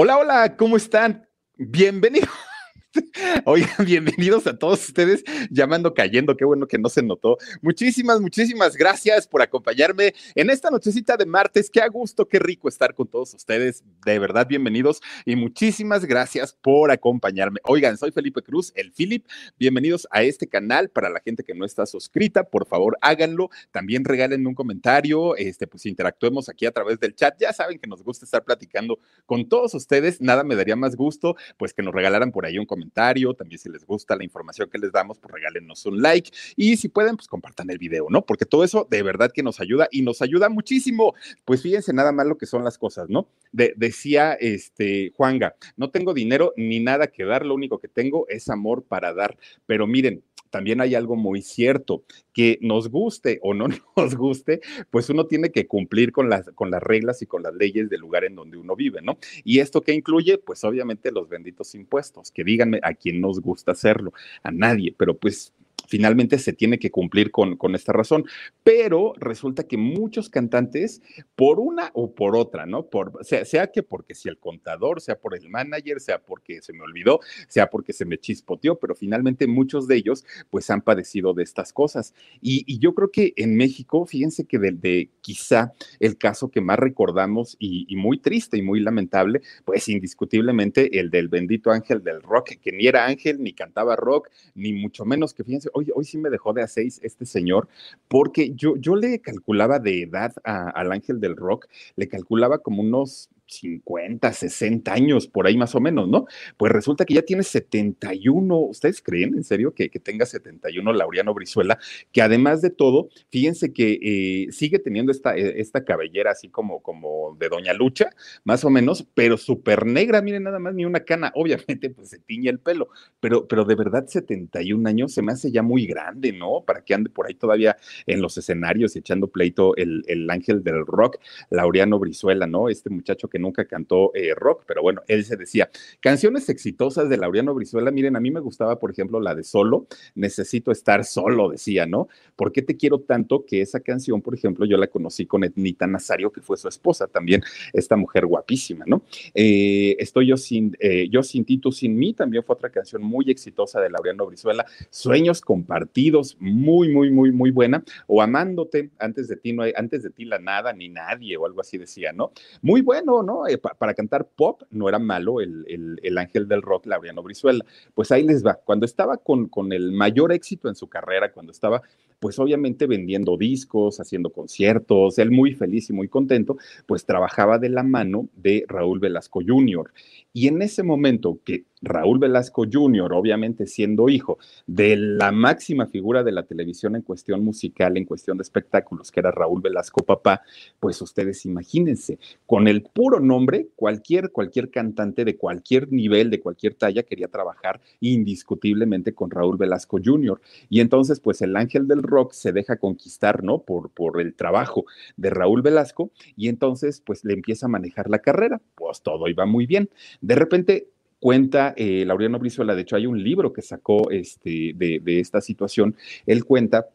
Hola, hola, ¿cómo están? Bienvenidos. Oigan, bienvenidos a todos ustedes llamando cayendo, qué bueno que no se notó. Muchísimas, muchísimas gracias por acompañarme en esta nochecita de martes. Qué a gusto, qué rico estar con todos ustedes. De verdad, bienvenidos y muchísimas gracias por acompañarme. Oigan, soy Felipe Cruz, el Philip. Bienvenidos a este canal. Para la gente que no está suscrita, por favor, háganlo. También regalen un comentario, este, pues interactuemos aquí a través del chat. Ya saben que nos gusta estar platicando con todos ustedes. Nada me daría más gusto, pues que nos regalaran por ahí un comentario comentario, también si les gusta la información que les damos, pues regálenos un like y si pueden, pues compartan el video, ¿no? Porque todo eso de verdad que nos ayuda y nos ayuda muchísimo. Pues fíjense nada más lo que son las cosas, ¿no? decía este Juanga, no tengo dinero ni nada que dar, lo único que tengo es amor para dar, pero miren, también hay algo muy cierto, que nos guste o no nos guste, pues uno tiene que cumplir con las, con las reglas y con las leyes del lugar en donde uno vive, ¿no? Y esto que incluye, pues obviamente los benditos impuestos, que díganme a quién nos gusta hacerlo, a nadie, pero pues finalmente se tiene que cumplir con, con esta razón. Pero resulta que muchos cantantes, por una o por otra, ¿no? Por, sea, sea que porque si el contador, sea por el manager, sea porque se me olvidó, sea porque se me chispoteó, pero finalmente muchos de ellos pues han padecido de estas cosas. Y, yo creo que en México, fíjense que de, quizá el caso que más recordamos y, y, muy triste y muy lamentable, pues indiscutiblemente el del bendito ángel del rock, que ni era ángel, ni cantaba rock, ni mucho menos que fíjense, hoy, sí me dejó de a seis este señor, porque yo, yo le calculaba de edad al ángel del rock, le calculaba como unos 50, 60 años, por ahí más o menos, ¿no? Pues resulta que ya tiene 71. ¿Ustedes creen en serio que, que tenga 71 Laureano Brizuela? Que además de todo, fíjense que eh, sigue teniendo esta, eh, esta cabellera así como, como de Doña Lucha, más o menos, pero súper negra, miren nada más, ni una cana. Obviamente, pues se tiñe el pelo, pero, pero de verdad 71 años se me hace ya muy grande, ¿no? Para que ande por ahí todavía en los escenarios echando pleito el, el ángel del rock, Laureano Brizuela, ¿no? Este muchacho que nunca cantó eh, rock, pero bueno, él se decía, canciones exitosas de Laureano Brizuela, miren, a mí me gustaba, por ejemplo, la de Solo, Necesito estar solo, decía, ¿no? ¿Por qué te quiero tanto? Que esa canción, por ejemplo, yo la conocí con Etnita Nazario, que fue su esposa también, esta mujer guapísima, ¿no? Eh, estoy yo sin, eh, yo sin ti, sin mí, también fue otra canción muy exitosa de Laureano Brizuela, Sueños compartidos, muy, muy, muy, muy buena, o Amándote, antes de ti no hay, antes de ti la nada ni nadie, o algo así decía, ¿no? Muy bueno, Eh, para cantar pop no era malo el, el, ángel del rock, Laureano Brizuela. Pues ahí les va. Cuando estaba con, con el mayor éxito en su carrera, cuando estaba pues obviamente vendiendo discos, haciendo conciertos, él muy feliz y muy contento, pues trabajaba de la mano de Raúl Velasco Jr. Y en ese momento que Raúl Velasco Jr., obviamente siendo hijo de la máxima figura de la televisión en cuestión musical, en cuestión de espectáculos, que era Raúl Velasco papá, pues ustedes imagínense, con el puro nombre, cualquier, cualquier cantante de cualquier nivel, de cualquier talla, quería trabajar indiscutiblemente con Raúl Velasco Jr. Y entonces, pues el ángel del rock se deja conquistar, ¿no? Por, por el trabajo de Raúl Velasco y entonces, pues le empieza a manejar la carrera, pues todo iba muy bien. De repente cuenta eh, Laureano Brizuela, de hecho hay un libro que sacó este, de, de esta situación, él cuenta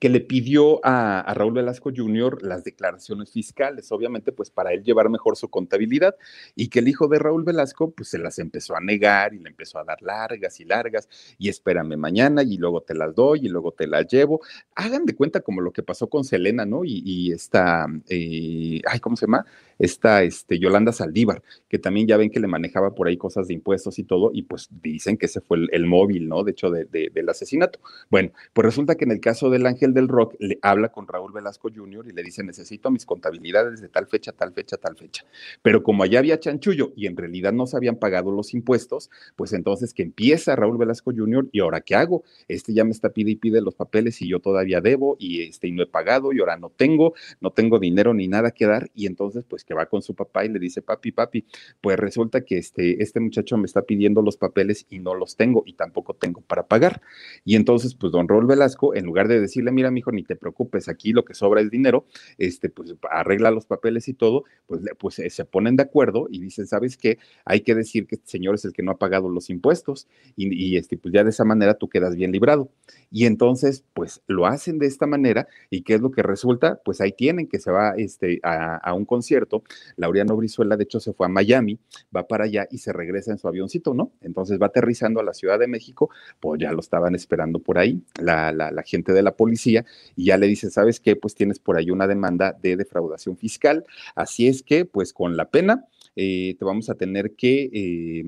que le pidió a, Raúl Velasco Jr. las declaraciones fiscales, obviamente, pues para él llevar mejor su contabilidad, y que el hijo de Raúl Velasco, pues se las empezó a negar y le empezó a dar largas y largas, y espérame mañana, y luego te las doy, y luego te las llevo. Hagan de cuenta como lo que pasó con Selena, ¿no? Y, y esta, eh, ay, ¿cómo se llama? Esta, este, Yolanda Saldívar, que también ya ven que le manejaba por ahí cosas de impuestos y todo, y pues dicen que ese fue el, móvil, ¿no? De hecho, del asesinato. Bueno, pues resulta que en el caso del Ángel del Rock le habla con Raúl Velasco Jr. y le dice, necesito mis contabilidades de tal fecha, tal fecha, tal fecha. Pero como allá había chanchullo y en realidad no se habían pagado los impuestos, pues entonces que empieza Raúl Velasco Jr. y ahora qué hago? Este ya me está pide y pide los papeles y yo todavía debo y este y no he pagado y ahora no tengo, no tengo dinero ni nada que dar y entonces pues que va con su papá y le dice, papi, papi, pues resulta que este, este muchacho me está pidiendo los papeles y no los tengo y tampoco tengo para pagar. Y entonces pues don Raúl Velasco, en lugar de decirle, mira, mijo, ni te preocupes, aquí lo que sobra es dinero, este, pues arregla los papeles y todo, pues, pues eh, se ponen de acuerdo y dicen, ¿sabes qué? Hay que decir que este señor es el que no ha pagado los impuestos y, este, pues ya de esa manera tú quedas bien librado. Y entonces, pues lo hacen de esta manera y ¿qué es lo que resulta? Pues ahí tienen que se va este, a un concierto Laureano Brizuela, de hecho, se fue a Miami, va para allá y se regresa en su avioncito, ¿no? Entonces va aterrizando a la Ciudad de México, pues ya lo estaban esperando por ahí, la, la, la gente de la policía, y ya le dice, ¿sabes qué? Pues tienes por ahí una demanda de defraudación fiscal, así es que, pues con la pena, eh, te vamos a tener que eh,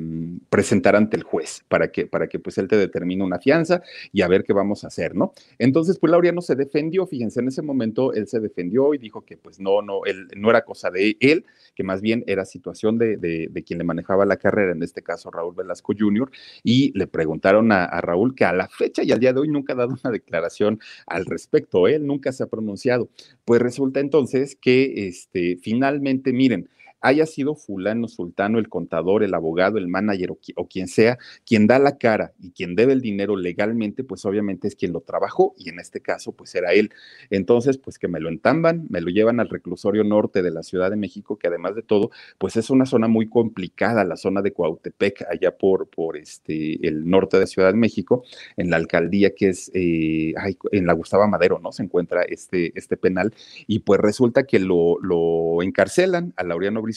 presentar ante el juez para que, para que pues él te determine una fianza y a ver qué vamos a hacer, ¿no? Entonces, pues Laureano se defendió, fíjense, en ese momento él se defendió y dijo que pues no, no, él, no era cosa de él, que más bien era situación de, de, de quien le manejaba la carrera, en este caso Raúl Velasco Jr., y le preguntaron a, a, Raúl que a la fecha y al día de hoy nunca ha dado una declaración al respecto, él nunca se ha pronunciado. Pues resulta entonces que este, finalmente, miren, haya sido fulano, sultano, el contador, el abogado, el manager o, quien sea, quien da la cara y quien debe el dinero legalmente, pues obviamente es quien lo trabajó y en este caso pues era él. Entonces, pues que me lo entamban, me lo llevan al reclusorio norte de la Ciudad de México, que además de todo, pues es una zona muy complicada, la zona de Cuautepec, allá por, por este, el norte de Ciudad de México, en la alcaldía que es, eh, ay, en la Gustavo Madero, ¿no? Se encuentra este, este penal y pues resulta que lo, lo encarcelan a Laureano Brizuela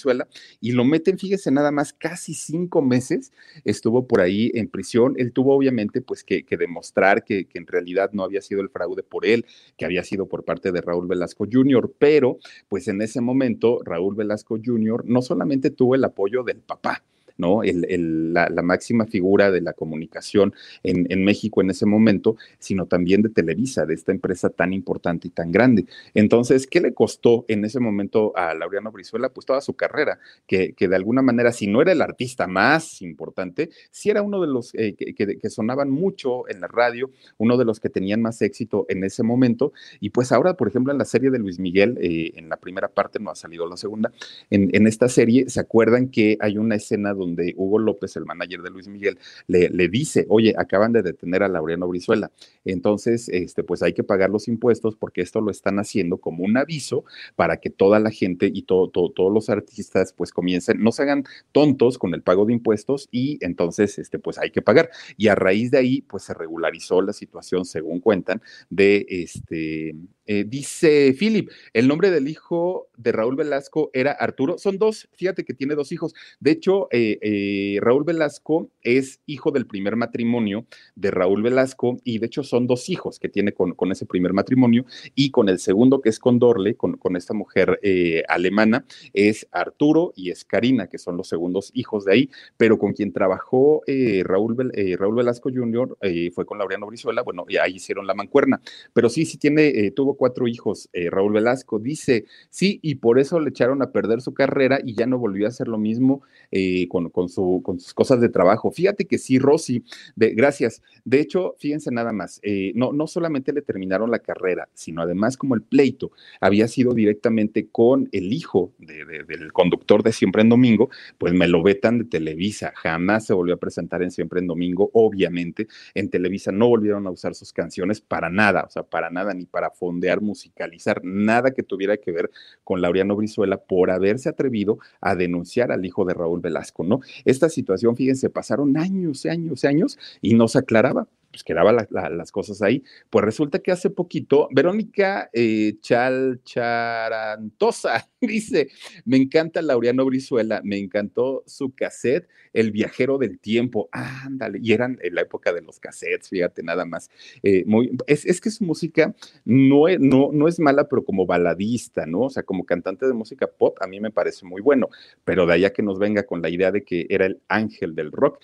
y lo meten, fíjese, nada más casi cinco meses estuvo por ahí en prisión. Él tuvo obviamente pues que, que demostrar que, que, en realidad no había sido el fraude por él, que había sido por parte de Raúl Velasco Jr., pero pues en ese momento Raúl Velasco Jr. no solamente tuvo el apoyo del papá, ¿no? El, el, la, máxima figura de la comunicación en, en, México en ese momento, sino también de Televisa, de esta empresa tan importante y tan grande. Entonces, ¿qué le costó en ese momento a Laureano Brizuela? Pues toda su carrera, que, que de alguna manera, si no era el artista más importante, sí era uno de los eh, que, que, que, sonaban mucho en la radio, uno de los que tenían más éxito en ese momento. Y pues ahora, por ejemplo, en la serie de Luis Miguel, eh, en la primera parte, no ha salido la segunda, en, en esta serie, ¿se acuerdan que hay una escena donde donde Hugo López, el manager de Luis Miguel, le, le, dice, oye, acaban de detener a Laureano Brizuela, entonces, este, pues hay que pagar los impuestos porque esto lo están haciendo como un aviso para que toda la gente y todo, todo, todos los artistas pues comiencen, no se hagan tontos con el pago de impuestos y entonces, este, pues hay que pagar. Y a raíz de ahí, pues se regularizó la situación, según cuentan, de este, eh, dice Philip, el nombre del hijo de Raúl Velasco era Arturo. Son dos, fíjate que tiene dos hijos. De hecho, eh, eh, Raúl Velasco es hijo del primer matrimonio de Raúl Velasco y de hecho son dos hijos que tiene con, con ese primer matrimonio y con el segundo que es con Dorle, con, con esta mujer eh, alemana, es Arturo y es Karina, que son los segundos hijos de ahí, pero con quien trabajó eh, Raúl, Velasco Jr. fue con Laureano Brizuela, bueno, y ahí hicieron la mancuerna, pero sí, sí tiene, tuvo cuatro hijos, Raúl Velasco, dice, sí, y por eso le echaron a perder su carrera y ya no volvió a hacer lo mismo eh, con, su, con, sus cosas de trabajo. Fíjate que sí, Rosy, de, gracias. De hecho, fíjense nada más, eh, no, no solamente le terminaron la carrera, sino además como el pleito había sido directamente con el hijo de, de, del conductor de Siempre en Domingo, pues me lo vetan de Televisa. Jamás se volvió a presentar en Siempre en Domingo, obviamente. En Televisa no volvieron a usar sus canciones para nada, o sea, para nada, ni para fondear, musicalizar, nada que tuviera que ver con Laureano Brizuela por haberse atrevido a denunciar al hijo de Raúl Velasco, ¿no? Esta situación, fíjense, pasaron años, años, años y no se aclaraba pues quedaban la, la, las cosas ahí. Pues resulta que hace poquito, Verónica eh, Chalcharantosa dice, me encanta Laureano Brizuela, me encantó su cassette, El viajero del tiempo, ándale, y eran en la época de los cassettes, fíjate nada más. Eh, es, es, que su música no es, no, no es mala, pero como baladista, ¿no? O sea, como cantante de música pop, a mí me parece muy bueno, pero de allá que nos venga con la idea de que era el ángel del rock,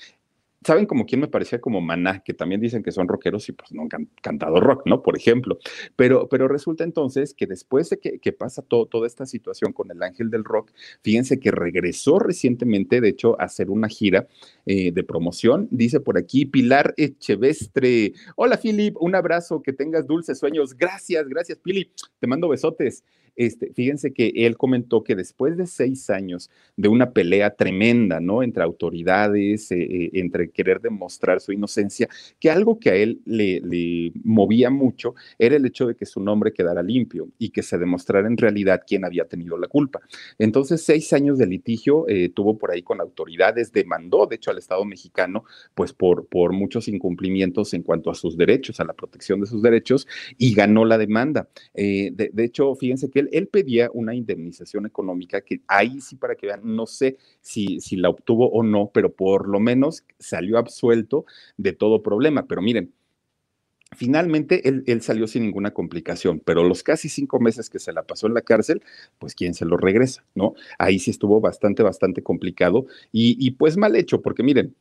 ¿Saben como quién me parecía como Maná? Que también dicen que son rockeros y pues no han can cantado rock, ¿no? Por ejemplo. Pero, pero resulta entonces que después de que, pasa todo, toda esta situación con el ángel del rock, fíjense que regresó recientemente, de hecho, a hacer una gira eh, de promoción. Dice por aquí Pilar Echevestre. Hola, Philip, un abrazo, que tengas dulces sueños. Gracias, gracias, Philip. Te mando besotes. Este, fíjense que él comentó que después de seis años de una pelea tremenda, ¿no? Entre autoridades, eh, eh, entre querer demostrar su inocencia, que algo que a él le, movía mucho era el hecho de que su nombre quedara limpio y que se demostrara en realidad quién había tenido la culpa. Entonces, seis años de litigio eh, tuvo por ahí con autoridades, demandó, de hecho, al Estado mexicano, pues por, por muchos incumplimientos en cuanto a sus derechos, a la protección de sus derechos, y ganó la demanda. De, de hecho, fíjense que él, pedía una indemnización económica que ahí sí para que vean, no sé si, si la obtuvo o no, pero por lo menos salió absuelto de todo problema. Pero miren, Finalmente, él, él, salió sin ninguna complicación, pero los casi cinco meses que se la pasó en la cárcel, pues quién se lo regresa, ¿no? Ahí sí estuvo bastante, bastante complicado y, y pues mal hecho, porque miren,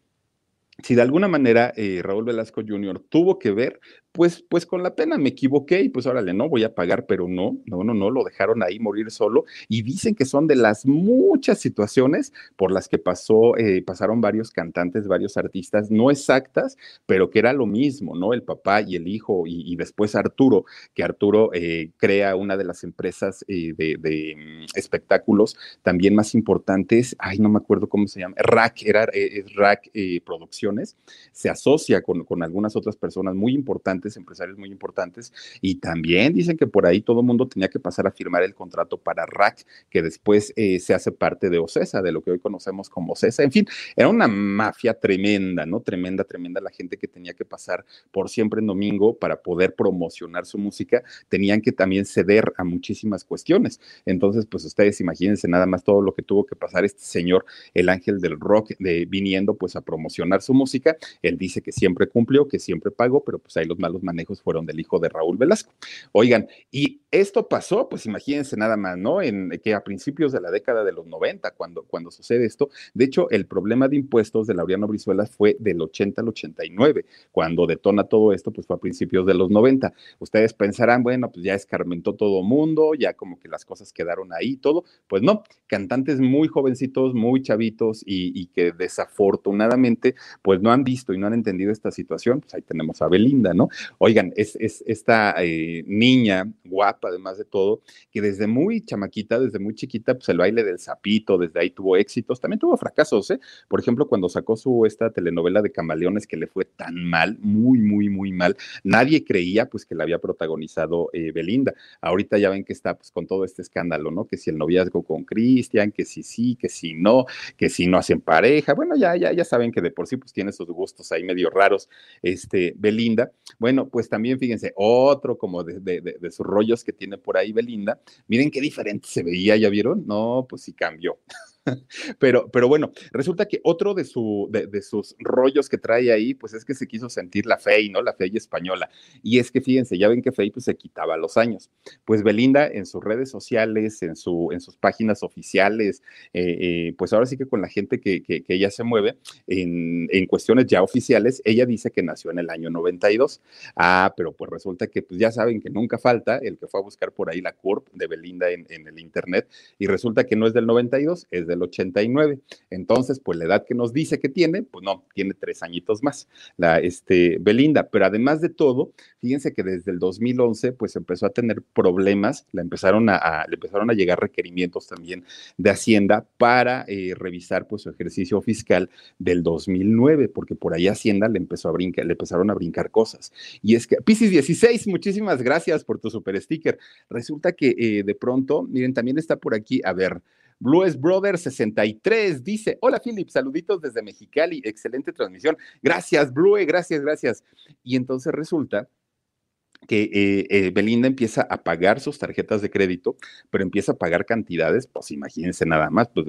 si de alguna manera eh, Raúl Velasco Jr. tuvo que ver, pues, pues con la pena me equivoqué y pues órale, no voy a pagar, pero no, no, no, no, lo dejaron ahí morir solo. Y dicen que son de las muchas situaciones por las que pasó, eh, pasaron varios cantantes, varios artistas, no exactas, pero que era lo mismo, ¿no? El papá y el hijo y, después Arturo, que Arturo eh, crea una de las empresas de, mm, espectáculos también más importantes, ay, no me acuerdo cómo se llama, Rack, era Rack Producción se asocia con, con algunas otras personas muy importantes, empresarios muy importantes, y también dicen que por ahí todo el mundo tenía que pasar a firmar el contrato para RAC, que después eh, se hace parte de OCESA, de lo que hoy conocemos como OCESA. En fin, era una mafia tremenda, ¿no? Tremenda, tremenda la gente que tenía que pasar por siempre en domingo para poder promocionar su música, tenían que también ceder a muchísimas cuestiones. Entonces, pues ustedes imagínense nada más todo lo que tuvo que pasar este señor, el ángel del rock, viniendo pues a promocionar su música. Él dice que siempre cumplió, que siempre pagó, pero pues ahí los malos manejos fueron del hijo de Raúl Velasco. Oigan, y esto pasó, pues imagínense nada más, ¿no? En que a principios de la década de los 90, cuando, cuando sucede esto, de hecho, el problema de impuestos de Laureano Brizuela fue del 80 al 89. Cuando detona todo esto, pues fue a principios de los 90. Ustedes pensarán, bueno, pues ya escarmentó todo mundo, ya como que las cosas quedaron ahí, todo. Pues no, cantantes muy jovencitos, muy chavitos y, y que desafortunadamente, pues no han visto y no han entendido esta situación, pues ahí tenemos a Belinda, ¿no? Oigan, es, es esta eh, niña guapa, además de todo, que desde muy chamaquita, desde muy chiquita, pues el baile del sapito, desde ahí tuvo éxitos, también tuvo fracasos, ¿eh? Por ejemplo, cuando sacó su esta telenovela de Camaleones que le fue tan mal, muy, muy, muy mal, nadie creía pues que la había protagonizado eh, Belinda. Ahorita ya ven que está pues con todo este escándalo, ¿no? Que si el noviazgo con Cristian, que si sí, que si no, que si no hacen pareja, bueno, ya, ya, ya saben que de por sí pues tiene sus gustos ahí medio raros, este, Belinda. Bueno, pues también fíjense, otro como de, de, sus rollos que tiene por ahí Belinda. Miren qué diferente se veía, ¿ya vieron? No, pues sí cambió. Pero, pero bueno, resulta que otro de, su, de, sus rollos que trae ahí, pues es que se quiso sentir la fe, ¿no? La fe española. Y es que fíjense, ya ven que Fey pues se quitaba los años. Pues Belinda en sus redes sociales, en, su, en sus páginas oficiales, eh, eh, pues ahora sí que con la gente que, que, ella se mueve en, en, cuestiones ya oficiales, ella dice que nació en el año 92. Ah, pero pues resulta que pues ya saben que nunca falta el que fue a buscar por ahí la CURP de Belinda en, en el internet y resulta que no es del 92, es del 89. Entonces, pues la edad que nos dice que tiene, pues no, tiene tres añitos más, la este, Belinda. Pero además de todo, fíjense que desde el 2011, pues empezó a tener problemas, le empezaron a, le empezaron a llegar requerimientos también de Hacienda para eh, revisar pues su ejercicio fiscal del 2009, porque por ahí Hacienda le empezó a brincar, le empezaron a brincar cosas. Y es que, Piscis 16, muchísimas gracias por tu super sticker. Resulta que eh, de pronto, miren, también está por aquí, a ver, Blues Brother 63 dice, hola Philip, saluditos desde Mexicali, excelente transmisión. Gracias, Blue, gracias, gracias. Y entonces resulta que eh, eh, Belinda empieza a pagar sus tarjetas de crédito, pero empieza a pagar cantidades, pues imagínense nada más, pues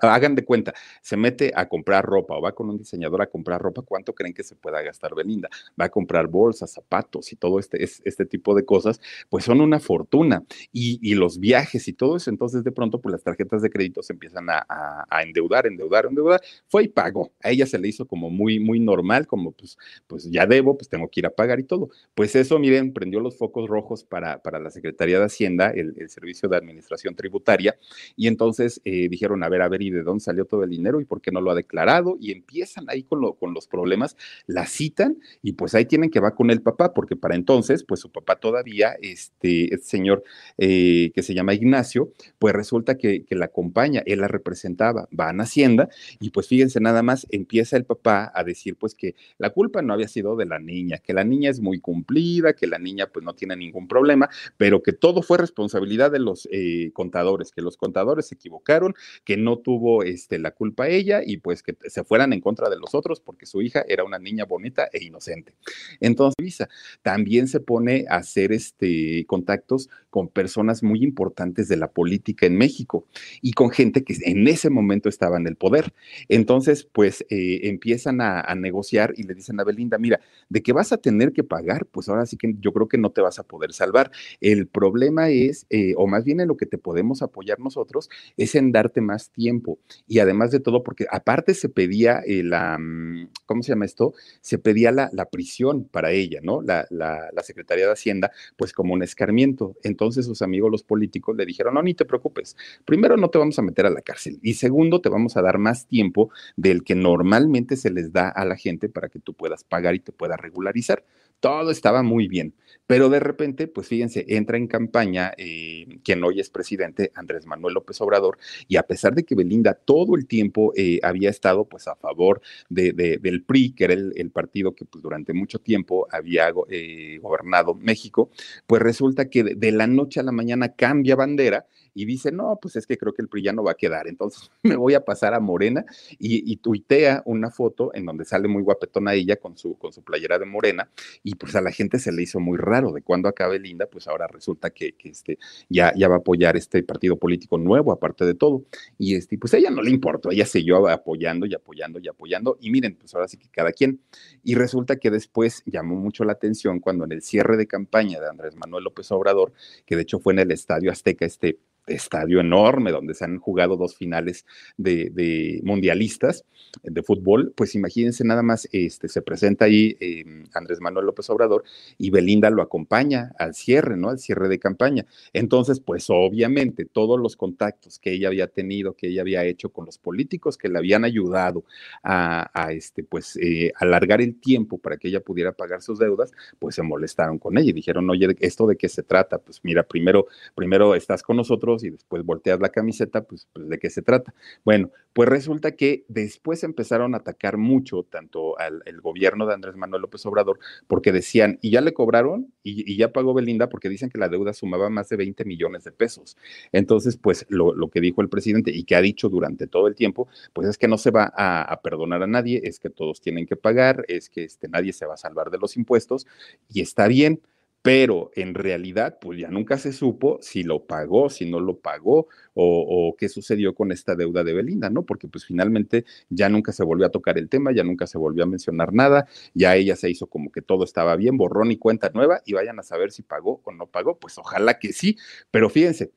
hagan de cuenta, se mete a comprar ropa o va con un diseñador a comprar ropa, ¿cuánto creen que se pueda gastar Belinda? Va a comprar bolsas, zapatos y todo este, este tipo de cosas, pues son una fortuna. Y, los viajes y todo eso, entonces de pronto, pues las tarjetas de crédito se empiezan a, endeudar, endeudar, endeudar. Fue y pagó. A ella se le hizo como muy, muy normal, como pues, pues ya debo, pues tengo que ir a pagar y todo. Pues eso, miren, prendió los focos rojos para, para la Secretaría de Hacienda, el, Servicio de Administración Tributaria, y entonces eh, dijeron, a ver, a ver, ¿y de dónde salió todo el dinero y por qué no lo ha declarado? Y empiezan ahí con, lo, con los problemas, la citan y pues ahí tienen que va con el papá, porque para entonces, pues su papá todavía, este, este señor eh, que se llama Ignacio, pues resulta que, que la acompaña, él la representaba, van a Hacienda y pues fíjense nada más, empieza el papá a decir pues que la culpa no había sido de la niña, que la niña es muy cumplida, que la niña pues no tiene ningún problema, pero que todo fue responsabilidad de los eh, contadores, que los contadores se equivocaron, que no tuvo este, la culpa ella y pues que se fueran en contra de los otros porque su hija era una niña bonita e inocente. Entonces, Visa también se pone a hacer este, contactos con personas muy importantes de la política en México y con gente que en ese momento estaba en el poder. Entonces, pues eh, empiezan a, negociar y le dicen a Belinda, mira, de que vas a tener que pagar, pues ahora sí yo creo que no te vas a poder salvar. El problema es, eh, o más bien en lo que te podemos apoyar nosotros, es en darte más tiempo. Y además de todo, porque aparte se pedía eh, la, mm, ¿cómo se llama esto? Se pedía la, prisión para ella, ¿no? La, la, la Secretaría de Hacienda, pues como un escarmiento. Entonces sus amigos, los políticos, le dijeron, no, ni te preocupes. Primero, no te vamos a meter a la cárcel. Y segundo, te vamos a dar más tiempo del que normalmente se les da a la gente para que tú puedas pagar y te puedas regularizar. Todo estaba muy bien. Pero de repente, pues fíjense, entra en campaña eh, quien hoy es presidente, Andrés Manuel López Obrador, y a pesar de que Belinda todo el tiempo eh, había estado pues a favor de, del PRI, que era el, partido que pues, durante mucho tiempo había eh, gobernado México, pues resulta que de la noche a la mañana cambia bandera y dice, no, pues es que creo que el PRI ya no va a quedar, entonces me voy a pasar a Morena y, tuitea una foto en donde sale muy guapetona ella con su, con su playera de Morena y pues a la gente se le hizo muy raro de cuando acabe Linda, pues ahora resulta que, este, ya, ya va a apoyar este partido político nuevo, aparte de todo. Y este, pues a ella no le importó, ella siguió apoyando y apoyando y apoyando y miren, pues ahora sí que cada quien. Y resulta que después llamó mucho la atención cuando en el cierre de campaña de Andrés Manuel López Obrador, que de hecho fue en el Estadio Azteca, este estadio enorme donde se han jugado dos finales de, mundialistas de fútbol, pues imagínense nada más, este, se presenta ahí em, Andrés Manuel López Obrador y Belinda lo acompaña al cierre, ¿no? Al cierre de campaña. Entonces, pues obviamente todos los contactos que ella había tenido, que ella había hecho con los políticos que le habían ayudado a, este, pues, eh, alargar el tiempo para que ella pudiera pagar sus deudas, pues se molestaron con ella y dijeron, oye, ¿esto de qué se trata? Pues mira, primero, primero estás con nosotros, y después volteas la camiseta, pues, pues, de qué se trata. Bueno, pues resulta que después empezaron a atacar mucho tanto al gobierno de Andrés Manuel López Obrador, porque decían, y ya le cobraron y, ya pagó Belinda, porque dicen que la deuda sumaba más de 20 millones de pesos. Entonces, pues lo, lo, que dijo el presidente y que ha dicho durante todo el tiempo, pues es que no se va a, a perdonar a nadie, es que todos tienen que pagar, es que este, nadie se va a salvar de los impuestos y está bien pero en realidad, pues ya nunca se supo si lo pagó, si no lo pagó o, qué sucedió con esta deuda de Belinda, ¿no? Porque pues finalmente ya nunca se volvió a tocar el tema, ya nunca se volvió a mencionar nada, ya ella se hizo como que todo estaba bien, borrón y cuenta nueva y vayan a saber si pagó o no pagó, pues ojalá que sí, pero fíjense,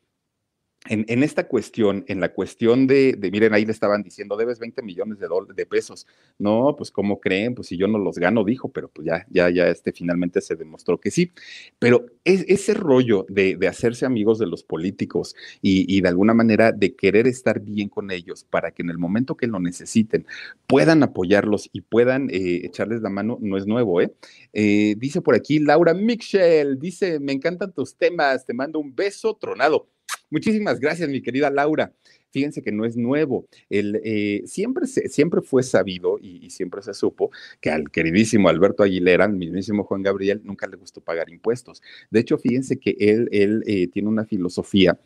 en, esta cuestión, en la cuestión de, miren, ahí le estaban diciendo, debes 20 millones de, de pesos. No, pues ¿cómo creen? Pues si yo no los gano, dijo, pero pues ya, ya, ya, este finalmente se demostró que sí. Pero es, ese rollo de, hacerse amigos de los políticos y, de alguna manera de querer estar bien con ellos para que en el momento que lo necesiten puedan apoyarlos y puedan eh, echarles la mano, no es nuevo, ¿eh? ¿eh? Dice por aquí Laura Michel, dice, me encantan tus temas, te mando un beso tronado. Muchísimas gracias, mi querida Laura. Fíjense que no es nuevo. El, eh, siempre, siempre fue sabido y, siempre se supo que al queridísimo Alberto Aguilera, al mismísimo Juan Gabriel, nunca le gustó pagar impuestos. De hecho, fíjense que él, él eh, tiene una filosofía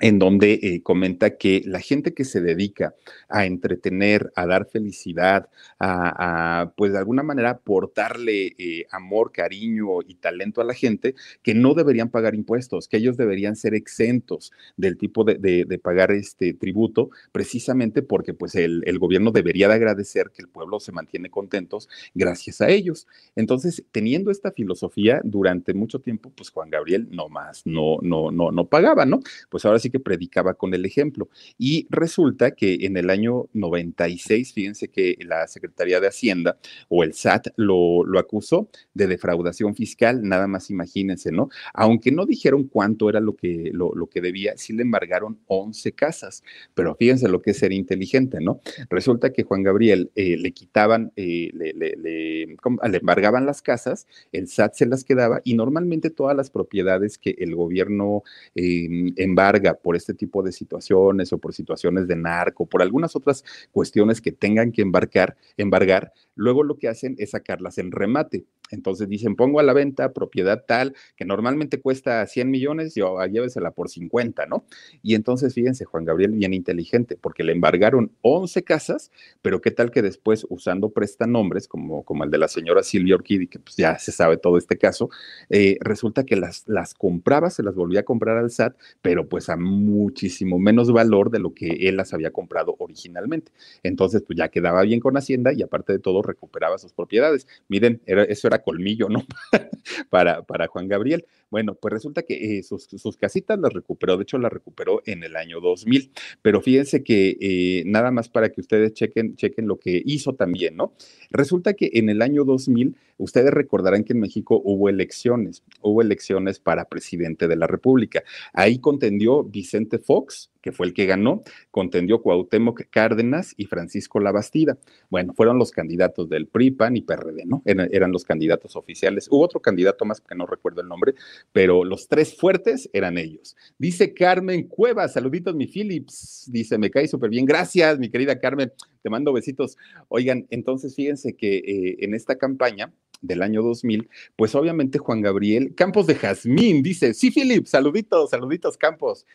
en donde eh, comenta que la gente que se dedica a entretener, a dar felicidad, a, pues de alguna manera aportarle eh, amor, cariño y talento a la gente, que no deberían pagar impuestos, que ellos deberían ser exentos del tipo de, pagar este tributo, precisamente porque pues el, gobierno debería de agradecer que el pueblo se mantiene contentos gracias a ellos. Entonces, teniendo esta filosofía durante mucho tiempo, pues Juan Gabriel no más, no, no, no, no pagaba, ¿no? Pues ahora sí que predicaba con el ejemplo. Y resulta que en el año 96, fíjense que la Secretaría de Hacienda o el SAT lo, lo acusó de defraudación fiscal, nada más imagínense, ¿no? Aunque no dijeron cuánto era lo que, lo, que debía, sí le embargaron 11 casas, pero fíjense lo que es ser inteligente, ¿no? Resulta que Juan Gabriel eh, le quitaban, eh, le, le, le, embargaban las casas, el SAT se las quedaba y normalmente todas las propiedades que el gobierno em, embarga por este tipo de situaciones o por situaciones de narco, por algunas otras cuestiones que tengan que embarcar, embargar, luego lo que hacen es sacarlas en remate. Entonces dicen, pongo a la venta propiedad tal que normalmente cuesta 100 millones, yo ah, llévesela por 50, ¿no? Y entonces fíjense, Juan Gabriel, bien inteligente, porque le embargaron 11 casas, pero qué tal que después, usando prestanombres, como, como el de la señora Silvia Orquídez, que pues ya se sabe todo este caso, eh, resulta que las, las compraba, se las volvía a comprar al SAT, pero pues a muchísimo menos valor de lo que él las había comprado originalmente. Entonces, pues ya quedaba bien con Hacienda y aparte de todo recuperaba sus propiedades. Miren, era, eso era colmillo, ¿no? para, para Juan Gabriel. Bueno, pues resulta que eh, sus, casitas las recuperó, de hecho las recuperó en el año 2000, pero fíjense que eh, nada más para que ustedes chequen, chequen lo que hizo también, ¿no? Resulta que en el año 2000, ustedes recordarán que en México hubo elecciones, hubo elecciones para presidente de la República. Ahí contendió Vicente Fox, que fue el que ganó, contendió Cuauhtémoc Cárdenas y Francisco Labastida. Bueno, fueron los candidatos del PRI, PAN y PRD, ¿no? Eran, los candidatos oficiales. Hubo otro candidato más que no recuerdo el nombre, pero los tres fuertes eran ellos. Dice Carmen Cuevas, saluditos mi Philips, dice, me cae súper bien, gracias mi querida Carmen, te mando besitos. Oigan, entonces fíjense que eh, en esta campaña del año 2000, pues obviamente Juan Gabriel Campos de Jazmín dice, sí, Philip, saluditos, saluditos Campos.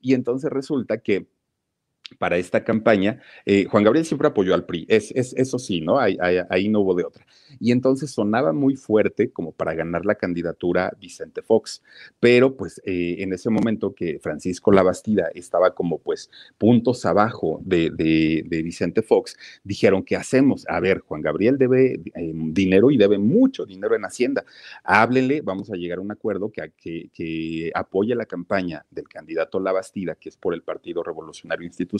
Y entonces resulta que para esta campaña, eh, Juan Gabriel siempre apoyó al PRI, es, eso sí, ¿no? Ahí, no hubo de otra. Y entonces sonaba muy fuerte como para ganar la candidatura Vicente Fox, pero pues eh, en ese momento que Francisco Labastida estaba como pues puntos abajo de, Vicente Fox, dijeron, ¿qué hacemos? A ver, Juan Gabriel debe eh, dinero y debe mucho dinero en Hacienda, háblele, vamos a llegar a un acuerdo que, que, que apoye la campaña del candidato Labastida, que es por el Partido Revolucionario Institucional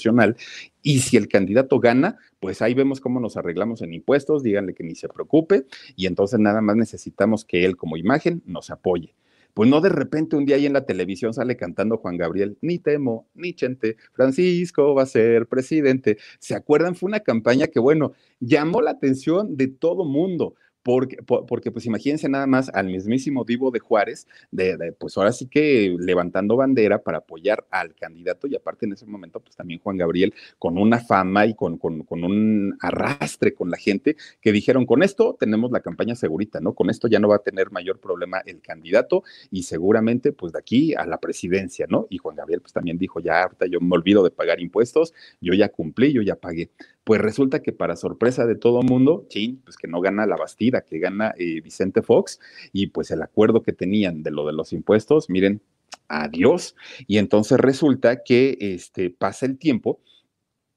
y si el candidato gana, pues ahí vemos cómo nos arreglamos en impuestos, díganle que ni se preocupe y entonces nada más necesitamos que él como imagen nos apoye. Pues no de repente un día ahí en la televisión sale cantando Juan Gabriel, ni temo, ni chente, Francisco va a ser presidente. ¿Se acuerdan? Fue una campaña que, bueno, llamó la atención de todo mundo porque, porque pues imagínense nada más al mismísimo Divo de Juárez, de, pues ahora sí que levantando bandera para apoyar al candidato y aparte en ese momento pues también Juan Gabriel con una fama y con, con, con un arrastre con la gente que dijeron con esto tenemos la campaña segurita, ¿no? Con esto ya no va a tener mayor problema el candidato y seguramente pues de aquí a la presidencia, ¿no? Y Juan Gabriel pues también dijo ya ahorita yo me olvido de pagar impuestos, yo ya cumplí, yo ya pagué. Pues resulta que para sorpresa de todo mundo, sí, pues que no gana la Bastida, que gana eh, Vicente Fox, y pues el acuerdo que tenían de lo de los impuestos, miren, adiós. Y entonces resulta que este, pasa el tiempo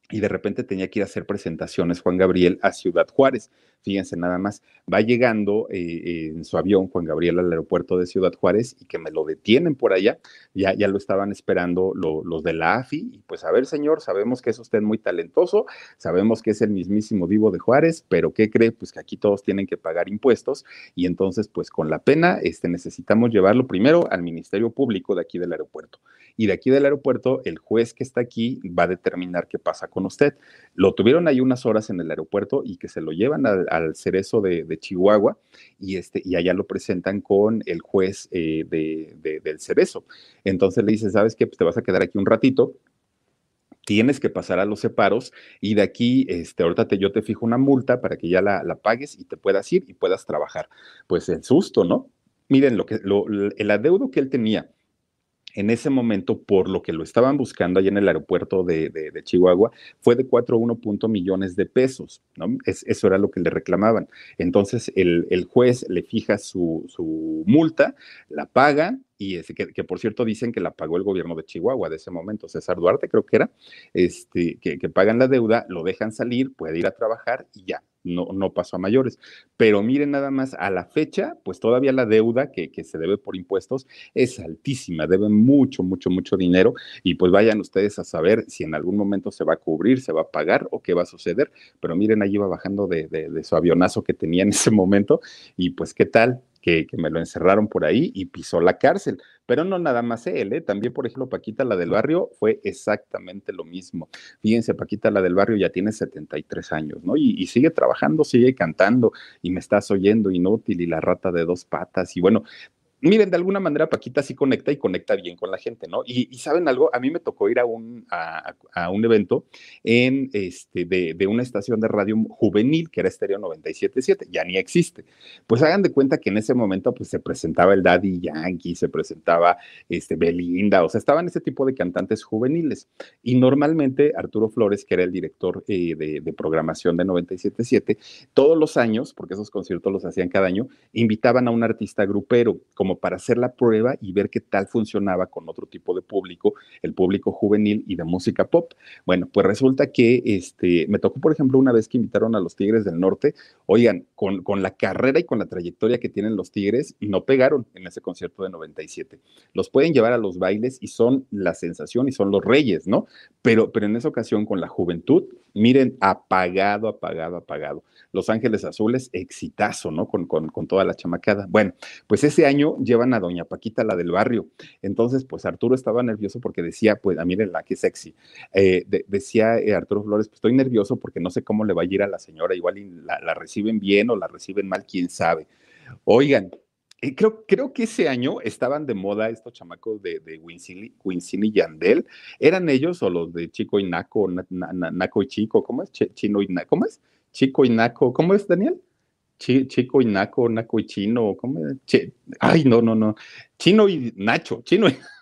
y de repente tenía que ir a hacer presentaciones Juan Gabriel a Ciudad Juárez. Fíjense nada más, va llegando eh, en su avión Juan Gabriel al aeropuerto de Ciudad Juárez y que me lo detienen por allá, ya, ya lo estaban esperando los de la AFI y pues a ver señor, sabemos que es usted muy talentoso, sabemos que es el mismísimo vivo de Juárez, pero ¿qué cree? Pues que aquí todos tienen que pagar impuestos y entonces pues con la pena este, necesitamos llevarlo primero al Ministerio Público de aquí del aeropuerto y de aquí del aeropuerto el juez que está aquí va a determinar qué pasa con usted. Lo tuvieron ahí unas horas en el aeropuerto y que se lo llevan al, cerezo de, Chihuahua y, este, y allá lo presentan con el juez eh, del cerezo. Entonces le dice, ¿sabes qué? Pues te vas a quedar aquí un ratito, tienes que pasar a los separos y de aquí, este, ahorita yo te fijo una multa para que ya la, la, pagues y te puedas ir y puedas trabajar. Pues el susto, ¿no? Miren, lo que, lo, el adeudo que él tenía en ese momento, por lo que lo estaban buscando allá en el aeropuerto de, Chihuahua, fue de 4,1 millones de pesos, ¿no? eso era lo que le reclamaban. Entonces, el, juez le fija su, su multa, la paga, y que, que, por cierto dicen que la pagó el gobierno de Chihuahua de ese momento, César Duarte creo que era, este, que, pagan la deuda, lo dejan salir, puede ir a trabajar y ya, no, no pasó a mayores. Pero miren nada más, a la fecha, pues todavía la deuda que, que, se debe por impuestos es altísima, debe mucho, mucho, mucho dinero y pues vayan ustedes a saber si en algún momento se va a cubrir, se va a pagar o qué va a suceder. Pero miren, ahí va bajando de, de su avionazo que tenía en ese momento y pues qué tal, que, me lo encerraron por ahí y pisó la cárcel. Pero no nada más él, ¿eh? también, por ejemplo, Paquita, la del barrio, fue exactamente lo mismo. Fíjense, Paquita, la del barrio ya tiene 73 años, ¿no? Y, y sigue trabajando, sigue cantando y me estás oyendo inútil y la rata de dos patas. Y bueno, miren, de alguna manera Paquita sí conecta y conecta bien con la gente, ¿no? Y, saben algo, a mí me tocó ir a un, a, un evento en, este, de, de, una estación de radio juvenil que era Estéreo 97.7, ya ni existe. Pues hagan de cuenta que en ese momento pues se presentaba el Daddy Yankee, se presentaba este, Belinda, o sea, estaban ese tipo de cantantes juveniles. Y normalmente Arturo Flores, que era el director eh, de programación de 97.7, todos los años, porque esos conciertos los hacían cada año, invitaban a un artista grupero, como como para hacer la prueba y ver qué tal funcionaba con otro tipo de público, el público juvenil y de música pop. Bueno, pues resulta que este, me tocó, por ejemplo, una vez que invitaron a los Tigres del Norte, oigan, con, con la carrera y con la trayectoria que tienen los Tigres, no pegaron en ese concierto de 97. Los pueden llevar a los bailes y son la sensación y son los reyes, ¿no? Pero, pero en esa ocasión con la juventud, miren, apagado, apagado, apagado. Los Ángeles Azules, exitazo, ¿no? Con, con, con toda la chamacada. Bueno, pues ese año llevan a doña Paquita, la del barrio. Entonces, pues Arturo estaba nervioso porque decía, pues, ah, la qué sexy. Eh, decía eh, Arturo Flores, pues estoy nervioso porque no sé cómo le va a ir a la señora, igual la, reciben bien o la reciben mal, quién sabe. Oigan, eh, creo, creo, que ese año estaban de moda estos chamacos de, de Wincini, y Yandel. ¿Eran ellos o los de Chico y Naco, Naco y Chico? ¿Cómo es? Chino y ¿cómo es? Chico y Naco, ¿cómo es, Daniel? Chico y Naco, Naco y Chino, ¿cómo? ay, no, no, no. Chino y Nacho, Chino y...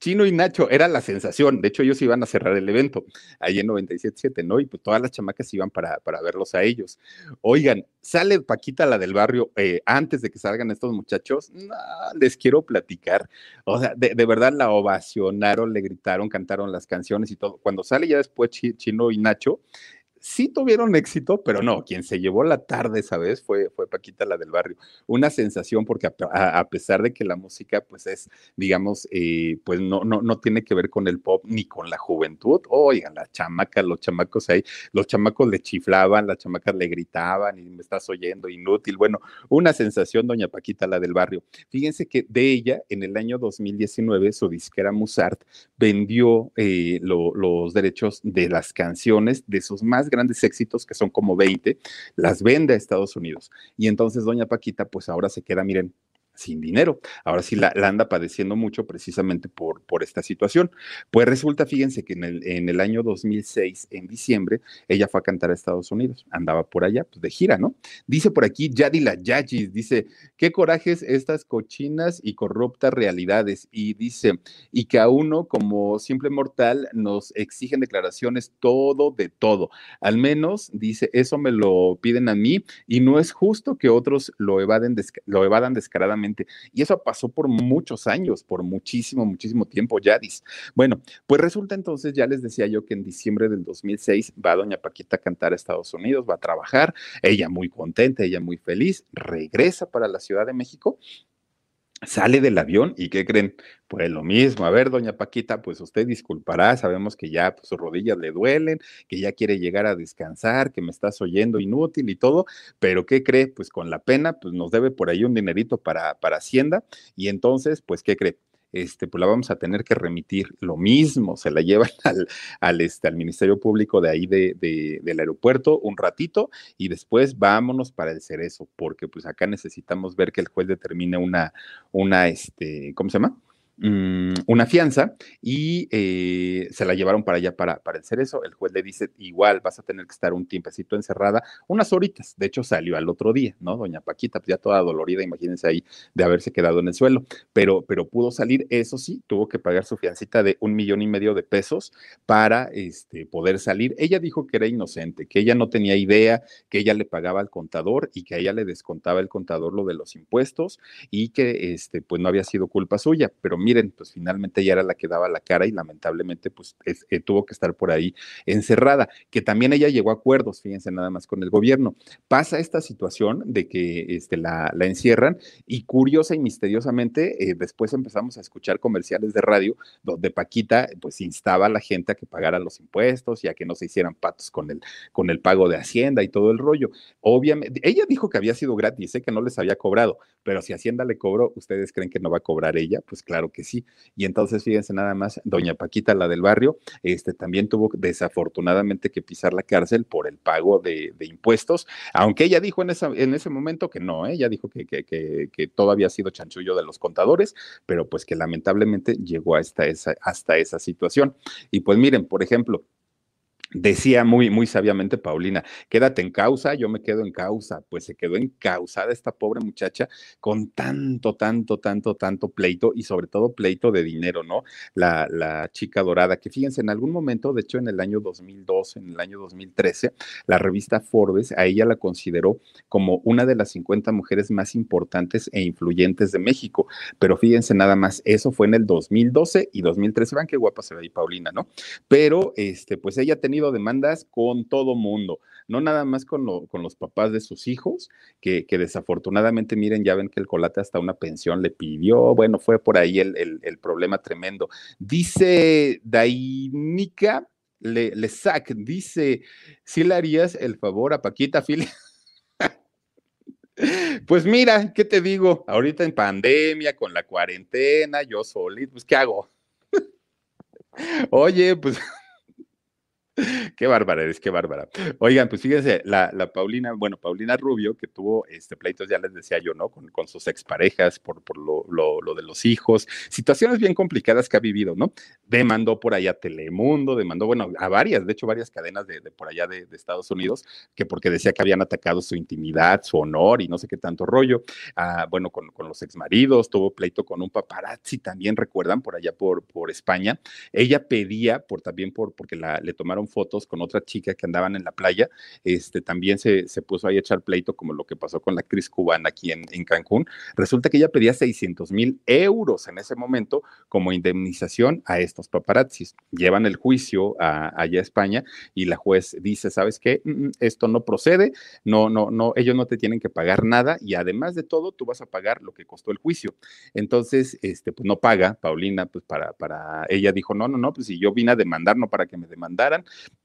Chino y Nacho era la sensación. De hecho, ellos iban a cerrar el evento ahí en 97.7, ¿no? Y pues todas las chamacas iban para, para verlos a ellos. Oigan, sale Paquita, la del barrio, eh, antes de que salgan estos muchachos. les quiero platicar. O sea, de, de, verdad la ovacionaron, le gritaron, cantaron las canciones y todo. Cuando sale ya después Chino y Nacho, sí tuvieron éxito, pero no, quien se llevó la tarde esa vez fue, fue Paquita, la del barrio. Una sensación porque a, pesar de que la música pues es, digamos, eh, pues no, no, no tiene que ver con el pop ni con la juventud, oigan, las chamacas, los chamacos ahí, los chamacos le chiflaban, las chamacas le gritaban y me estás oyendo, inútil. Bueno, una sensación, doña Paquita, la del barrio. Fíjense que de ella, en el año 2019, su disquera Musart vendió eh, los derechos de las canciones de sus más grandes éxitos, que son como 20, las vende a Estados Unidos. Y entonces doña Paquita, pues ahora se queda, miren, sin dinero. Ahora sí la, anda padeciendo mucho precisamente por, por esta situación. Pues resulta, fíjense que en el, en el año 2006, en diciembre, ella fue a cantar a Estados Unidos. Andaba por allá, pues de gira, ¿no? Dice por aquí Yadila Yagis, dice, qué corajes estas cochinas y corruptas realidades. Y dice, y que a uno como simple mortal nos exigen declaraciones todo de todo. Al menos, dice, eso me lo piden a mí y no es justo que otros lo, evaden, lo evadan descaradamente y eso pasó por muchos años, por muchísimo, muchísimo tiempo, Yadis. Bueno, pues resulta entonces, ya les decía yo que en diciembre del 2006 va doña Paquita a cantar a Estados Unidos, va a trabajar, ella muy contenta, ella muy feliz, regresa para la Ciudad de México Sale del avión y ¿qué creen? Pues lo mismo. A ver, doña Paquita, pues usted disculpará, sabemos que ya pues, sus rodillas le duelen, que ya quiere llegar a descansar, que me estás oyendo inútil y todo, pero ¿qué cree? Pues con la pena, pues nos debe por ahí un dinerito para, para Hacienda y entonces, pues ¿qué cree? Este, pues la vamos a tener que remitir. Lo mismo, se la llevan al, al, este, al Ministerio Público de ahí de, del aeropuerto un ratito y después vámonos para el cerezo, porque pues acá necesitamos ver que el juez determine una, una, este, ¿cómo se llama? Mm, una fianza y eh, se la llevaron para allá para, para el cerezo. El juez le dice, igual vas a tener que estar un tiempecito encerrada, unas horitas. De hecho, salió al otro día, ¿no? Doña Paquita, pues ya toda dolorida, imagínense ahí de haberse quedado en el suelo, pero, pero pudo salir, eso sí, tuvo que pagar su fiancita de un millón y medio de pesos para este, poder salir. Ella dijo que era inocente, que ella no tenía idea, que ella le pagaba al contador y que a ella le descontaba el contador lo de los impuestos y que este, pues no había sido culpa suya, pero miren, pues finalmente ella era la que daba la cara y lamentablemente pues eh, tuvo que estar por ahí encerrada, que también ella llegó a acuerdos, fíjense nada más con el gobierno. Pasa esta situación de que este, la, encierran y curiosa y misteriosamente eh, después empezamos a escuchar comerciales de radio donde Paquita pues instaba a la gente a que pagara los impuestos y a que no se hicieran patos con el, con el pago de Hacienda y todo el rollo. Obviamente, ella dijo que había sido gratis, sé que no les había cobrado, pero si Hacienda le cobró, ¿ustedes creen que no va a cobrar ella? Pues claro que sí. Y entonces, fíjense nada más, doña Paquita, la del barrio, este, también tuvo desafortunadamente que pisar la cárcel por el pago de, impuestos, aunque ella dijo en, esa, en ese momento que no, ¿eh? ella dijo que, que, que, todo había sido chanchullo de los contadores, pero pues que lamentablemente llegó hasta esa, hasta esa situación. Y pues miren, por ejemplo, Decía muy, muy sabiamente Paulina, quédate en causa, yo me quedo en causa. Pues se quedó encausada esta pobre muchacha con tanto, tanto, tanto, tanto pleito y sobre todo pleito de dinero, ¿no? La, la chica dorada, que fíjense, en algún momento, de hecho en el año 2012, en el año 2013, la revista Forbes a ella la consideró como una de las 50 mujeres más importantes e influyentes de México. Pero fíjense nada más, eso fue en el 2012 y 2013. Vean qué guapa se ve ahí Paulina, ¿no? Pero, este, pues ella ha tenido demandas con todo mundo, no nada más con, los papás de sus hijos, que, desafortunadamente, miren, ya ven que el colate hasta una pensión le pidió, bueno, fue por ahí el, problema tremendo. Dice Dainica le, le sac, dice, si le harías el favor a Paquita Fili. Pues mira, ¿qué te digo? Ahorita en pandemia, con la cuarentena, yo solito, pues ¿qué hago? Oye, pues qué bárbara eres, qué bárbara. Oigan, pues fíjense, la, Paulina, bueno, Paulina Rubio, que tuvo este pleitos, ya les decía yo, ¿no? Con, con sus exparejas por, por lo, lo, de los hijos, situaciones bien complicadas que ha vivido, ¿no? Demandó por allá Telemundo, demandó, bueno, a varias, de hecho, varias cadenas de, por allá de, Estados Unidos, que porque decía que habían atacado su intimidad, su honor y no sé qué tanto rollo. Ah, bueno, con, con los exmaridos, tuvo pleito con un paparazzi, también recuerdan, por allá por, por España. Ella pedía, por también por, porque la, le tomaron fotos con otra chica que andaban en la playa, este, también se, se puso ahí a echar pleito, como lo que pasó con la actriz cubana aquí en, en Cancún. Resulta que ella pedía 600 mil euros en ese momento como indemnización a estos paparazzis. Llevan el juicio allá a España y la juez dice, ¿sabes qué? Mm, mm, esto no procede, no, no, no, ellos no te tienen que pagar nada y además de todo, tú vas a pagar lo que costó el juicio. Entonces, este, pues no paga, Paulina, pues para, para, ella dijo, no, no, no, pues si yo vine a demandar, no para que me demandaran,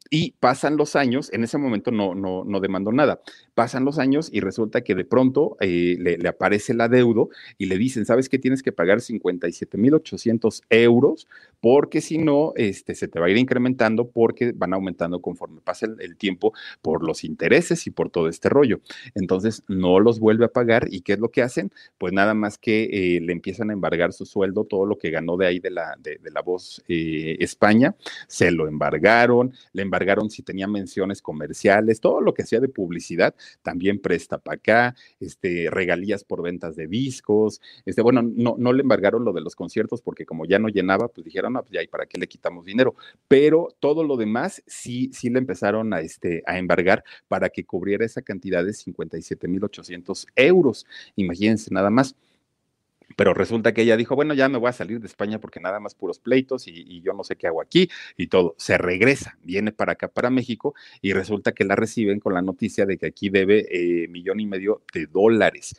y pasan los años, en ese momento no, no, no demandó nada, pasan los años y resulta que de pronto eh, le, aparece el adeudo y le dicen, ¿sabes qué? Tienes que pagar 57.800 euros porque si no, este, se te va a ir incrementando porque van aumentando conforme pasa el, tiempo por los intereses y por todo este rollo. Entonces, no los vuelve a pagar y ¿qué es lo que hacen? Pues nada más que eh, le empiezan a embargar su sueldo, todo lo que ganó de ahí de la, de, la voz eh, España, se lo embargaron, le embargaron embargaron si tenía menciones comerciales, todo lo que hacía de publicidad, también presta para acá, este, regalías por ventas de discos, este, bueno, no, no le embargaron lo de los conciertos porque como ya no llenaba, pues dijeron, no, pues ya, ¿y para qué le quitamos dinero? Pero todo lo demás sí, sí le empezaron a, este, a embargar para que cubriera esa cantidad de 57.800 euros. Imagínense nada más. Pero resulta que ella dijo, bueno, ya me voy a salir de España porque nada más puros pleitos y, yo no sé qué hago aquí y todo. Se regresa, viene para acá, para México, y resulta que la reciben con la noticia de que aquí debe eh, millón y medio de dólares.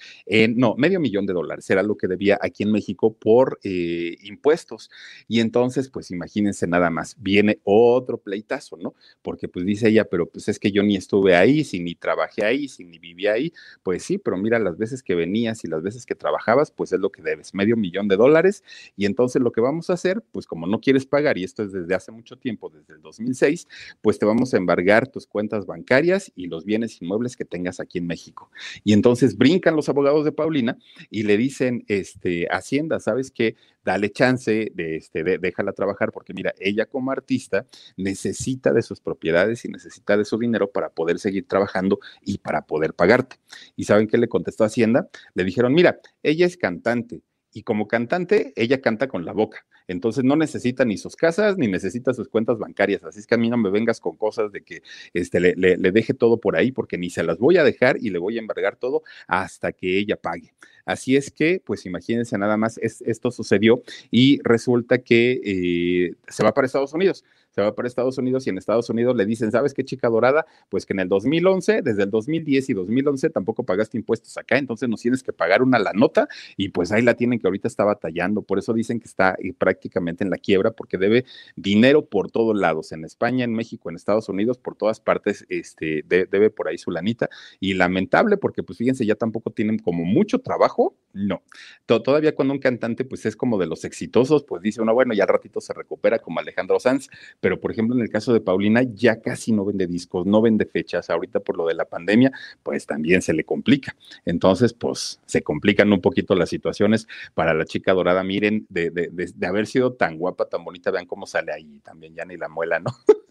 no, medio millón de dólares era lo que debía aquí en México por eh, impuestos. Y entonces, pues imagínense nada más, viene otro pleitazo, ¿no? Porque pues dice ella, pero pues es que yo ni estuve ahí, si ni trabajé ahí, si ni viví ahí. Pues sí, pero mira, las veces que venías y las veces que trabajabas, pues es lo que que debes, medio millón de dólares. Y entonces lo que vamos a hacer, pues como no quieres pagar, y esto es desde hace mucho tiempo, desde el 2006, pues te vamos a embargar tus cuentas bancarias y los bienes inmuebles que tengas aquí en México. Y entonces brincan los abogados de Paulina y le dicen, este, Hacienda, ¿sabes qué? Dale chance, de, este, déjala trabajar, porque mira, ella como artista necesita de sus propiedades y necesita de su dinero para poder seguir trabajando y para poder pagarte. ¿Y saben qué le contestó Hacienda? Le dijeron, mira, ella es cantante y como cantante, ella canta con la boca. Entonces no necesita ni sus casas ni necesita sus cuentas bancarias. Así es que a mí no me vengas con cosas de que este, le, deje todo por ahí porque ni se las voy a dejar y le voy a embargar todo hasta que ella pague. Así es que, pues imagínense nada más, esto sucedió y resulta que eh, se va para Estados Unidos se va para Estados Unidos y en Estados Unidos le dicen, ¿sabes qué chica dorada? Pues que en el 2011, desde el 2010 y 2011 tampoco pagaste impuestos acá, entonces nos tienes que pagar una la nota y pues ahí la tienen que ahorita está batallando, por eso dicen que está eh, prácticamente en la quiebra porque debe dinero por todos lados, en España, en México, en Estados Unidos, por todas partes, este, debe por ahí su lanita. Y lamentable porque pues fíjense, ya tampoco tienen como mucho trabajo, No, todavía cuando un cantante pues es como de los exitosos, pues dice uno, bueno, ya ratito se recupera como Alejandro Sanz, pero por ejemplo en el caso de Paulina ya casi no vende discos, no vende fechas, ahorita por lo de la pandemia, pues también se le complica. Entonces, pues se complican un poquito las situaciones para la chica dorada, miren, de, de, de haber sido tan guapa, tan bonita, vean cómo sale ahí también, ya ni la muela, ¿no?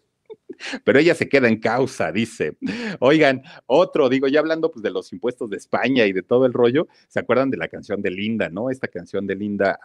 pero ella se queda en causa, dice. Oigan, otro, digo, ya hablando pues de los impuestos de España y de todo el rollo, ¿se acuerdan de la canción de Linda, no? Esta canción de Linda,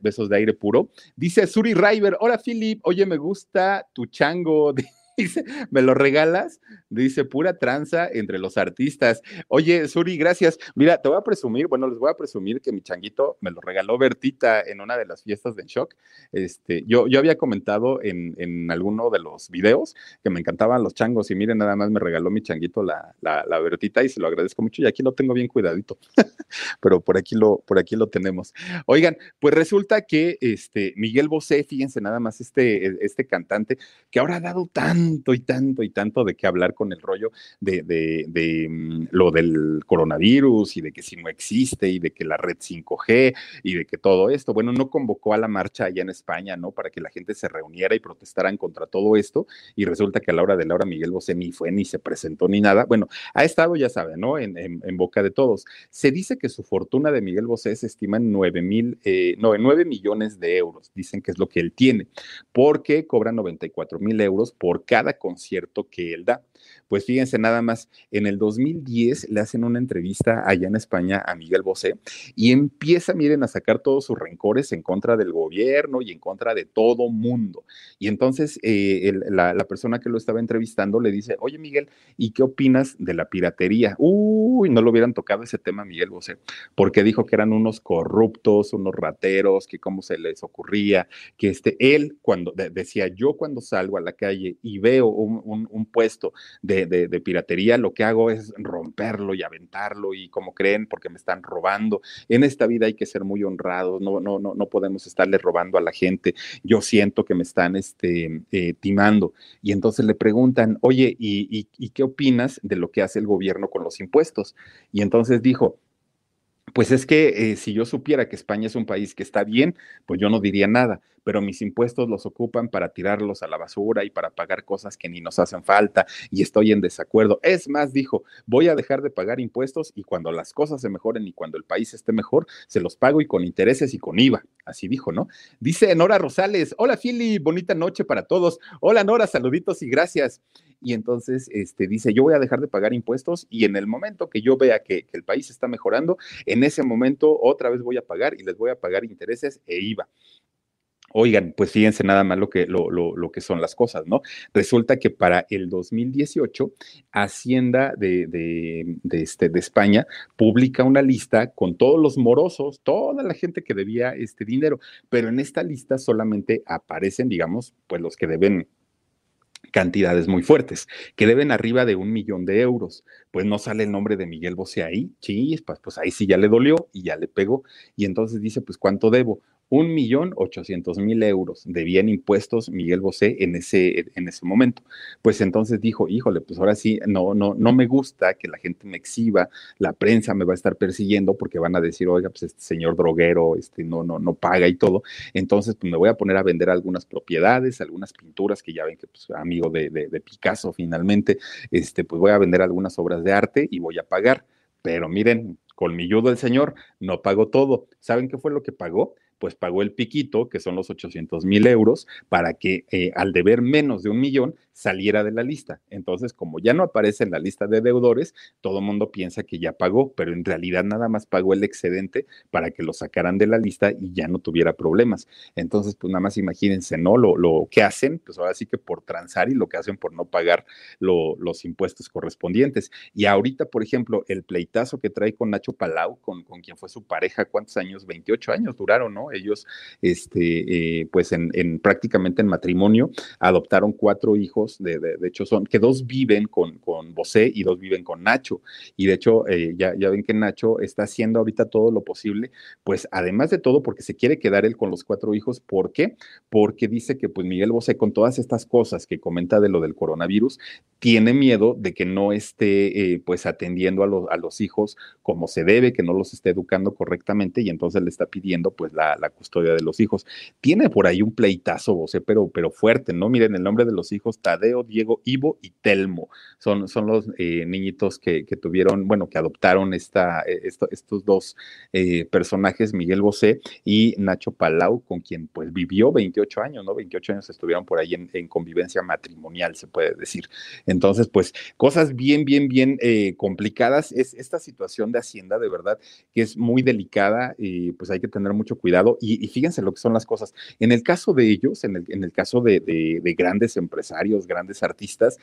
Besos de Aire Puro. Dice Suri River, hola Philip, oye, me gusta tu chango. Dice, ¿me lo regalas? Dice, pura tranza entre los artistas. Oye, Suri, gracias. Mira, te voy a presumir, bueno, les voy a presumir que mi changuito me lo regaló Bertita en una de las fiestas de Shock. Este, yo, yo había comentado en, en alguno de los videos que me encantaban los changos y miren, nada más me regaló mi changuito la, la, la Bertita y se lo agradezco mucho y aquí lo tengo bien cuidadito, pero por aquí lo, por aquí lo tenemos. Oigan, pues resulta que este, Miguel Bosé, fíjense nada más, este, este cantante que ahora ha dado tan tanto y tanto y tanto de qué hablar con el rollo de, mm, lo del coronavirus y de que si no existe y de que la red 5G y de que todo esto, bueno, no convocó a la marcha allá en España, ¿no? Para que la gente se reuniera y protestaran contra todo esto y resulta que a la hora de Laura Miguel Bosé ni fue ni se presentó ni nada. Bueno, ha estado, ya saben, ¿no? En, boca de todos. Se dice que su fortuna de Miguel Bosé se estima en 9 mil, eh, no, en 9 millones de euros, dicen que es lo que él tiene, porque cobra 94 mil euros por cada concierto que él da. Pues fíjense nada más, en el 2010 le hacen una entrevista allá en España a Miguel Bosé y empieza, miren, a sacar todos sus rencores en contra del gobierno y en contra de todo mundo. Y entonces eh, la, persona que lo estaba entrevistando le dice, oye Miguel, ¿y qué opinas de la piratería? Uy, no lo hubieran tocado ese tema Miguel Bosé, porque dijo que eran unos corruptos, unos rateros, que cómo se les ocurría, que este, él cuando de, decía, yo cuando salgo a la calle y veo un puesto de, de, piratería, lo que hago es romperlo y aventarlo y como creen, porque me están robando. En esta vida hay que ser muy honrados, no, no, no, no podemos estarle robando a la gente. Yo siento que me están este, eh, timando. Y entonces le preguntan, oye, ¿y, y, ¿y qué opinas de lo que hace el gobierno con los impuestos? Y entonces dijo, pues es que eh, si yo supiera que España es un país que está bien, pues yo no diría nada, pero mis impuestos los ocupan para tirarlos a la basura y para pagar cosas que ni nos hacen falta y estoy en desacuerdo. Es más, dijo, voy a dejar de pagar impuestos y cuando las cosas se mejoren y cuando el país esté mejor, se los pago y con intereses y con IVA. Así dijo, ¿no? Dice Nora Rosales, hola Fili, bonita noche para todos. Hola Nora, saluditos y gracias y entonces este, dice, yo voy a dejar de pagar impuestos y en el momento que yo vea que, el país está mejorando, en ese momento otra vez voy a pagar y les voy a pagar intereses e IVA. Oigan, pues fíjense nada más lo que, lo, lo, lo, que son las cosas, ¿no? Resulta que para el 2018, Hacienda de, de, de, este, de España publica una lista con todos los morosos, toda la gente que debía este dinero, pero en esta lista solamente aparecen, digamos, pues los que deben cantidades muy fuertes, que deben arriba de un millón de euros. Pues no sale el nombre de Miguel Bosé ahí, chispas, pues ahí sí ya le dolió y ya le pegó. Y entonces dice, pues ¿cuánto debo? Un millón ochocientos mil euros debían impuestos Miguel Bosé en ese, en ese momento. Pues entonces dijo, híjole, pues ahora sí, no, no, no me gusta que la gente me exhiba, la prensa me va a estar persiguiendo porque van a decir, oiga, pues este señor droguero, este no, no, no paga y todo. Entonces, pues me voy a poner a vender algunas propiedades, algunas pinturas que ya ven que, pues, amigo de, de, de Picasso finalmente, este, pues voy a vender algunas obras de arte y voy a pagar. Pero miren, colmilludo el señor, no pagó todo. ¿Saben qué fue lo que pagó? Pues pagó el piquito, que son los 800 mil euros, para que eh, al deber menos de un millón saliera de la lista. Entonces, como ya no aparece en la lista de deudores, todo el mundo piensa que ya pagó, pero en realidad nada más pagó el excedente para que lo sacaran de la lista y ya no tuviera problemas. Entonces, pues nada más imagínense, ¿no? Lo, lo que hacen, pues ahora sí que por transar y lo que hacen por no pagar lo, los impuestos correspondientes. Y ahorita, por ejemplo, el pleitazo que trae con Nacho Palau, con, con quien fue su pareja, ¿cuántos años? 28 años duraron, ¿no? Ellos, este, eh, pues en, en, prácticamente en matrimonio, adoptaron cuatro hijos de, de, hecho son, que dos viven con, con Bosé y dos viven con Nacho. Y de hecho, eh, ya, ya ven que Nacho está haciendo ahorita todo lo posible, pues además de todo, porque se quiere quedar él con los cuatro hijos. ¿Por qué? Porque dice que pues Miguel Bosé, con todas estas cosas que comenta de lo del coronavirus, tiene miedo de que no esté eh, pues atendiendo a, a, los hijos como se debe, que no los esté educando correctamente y entonces le está pidiendo pues la, la custodia de los hijos. Tiene por ahí un pleitazo, Bosé, pero, pero fuerte, ¿no? Miren el nombre de los hijos, Diego, Ivo y Telmo. Son, son los eh, niñitos que, tuvieron, bueno, que adoptaron esta, eh, esto, estos dos eh, personajes, Miguel Bosé y Nacho Palau, con quien pues vivió 28 años, ¿no? 28 años estuvieron por ahí en, en convivencia matrimonial, se puede decir. Entonces, pues cosas bien, bien, bien complicadas. Es esta situación de Hacienda, de verdad, que es muy delicada y pues hay que tener mucho cuidado. Y, fíjense lo que son las cosas. En el caso de ellos, en el, en el caso de grandes empresarios, grandes artistas,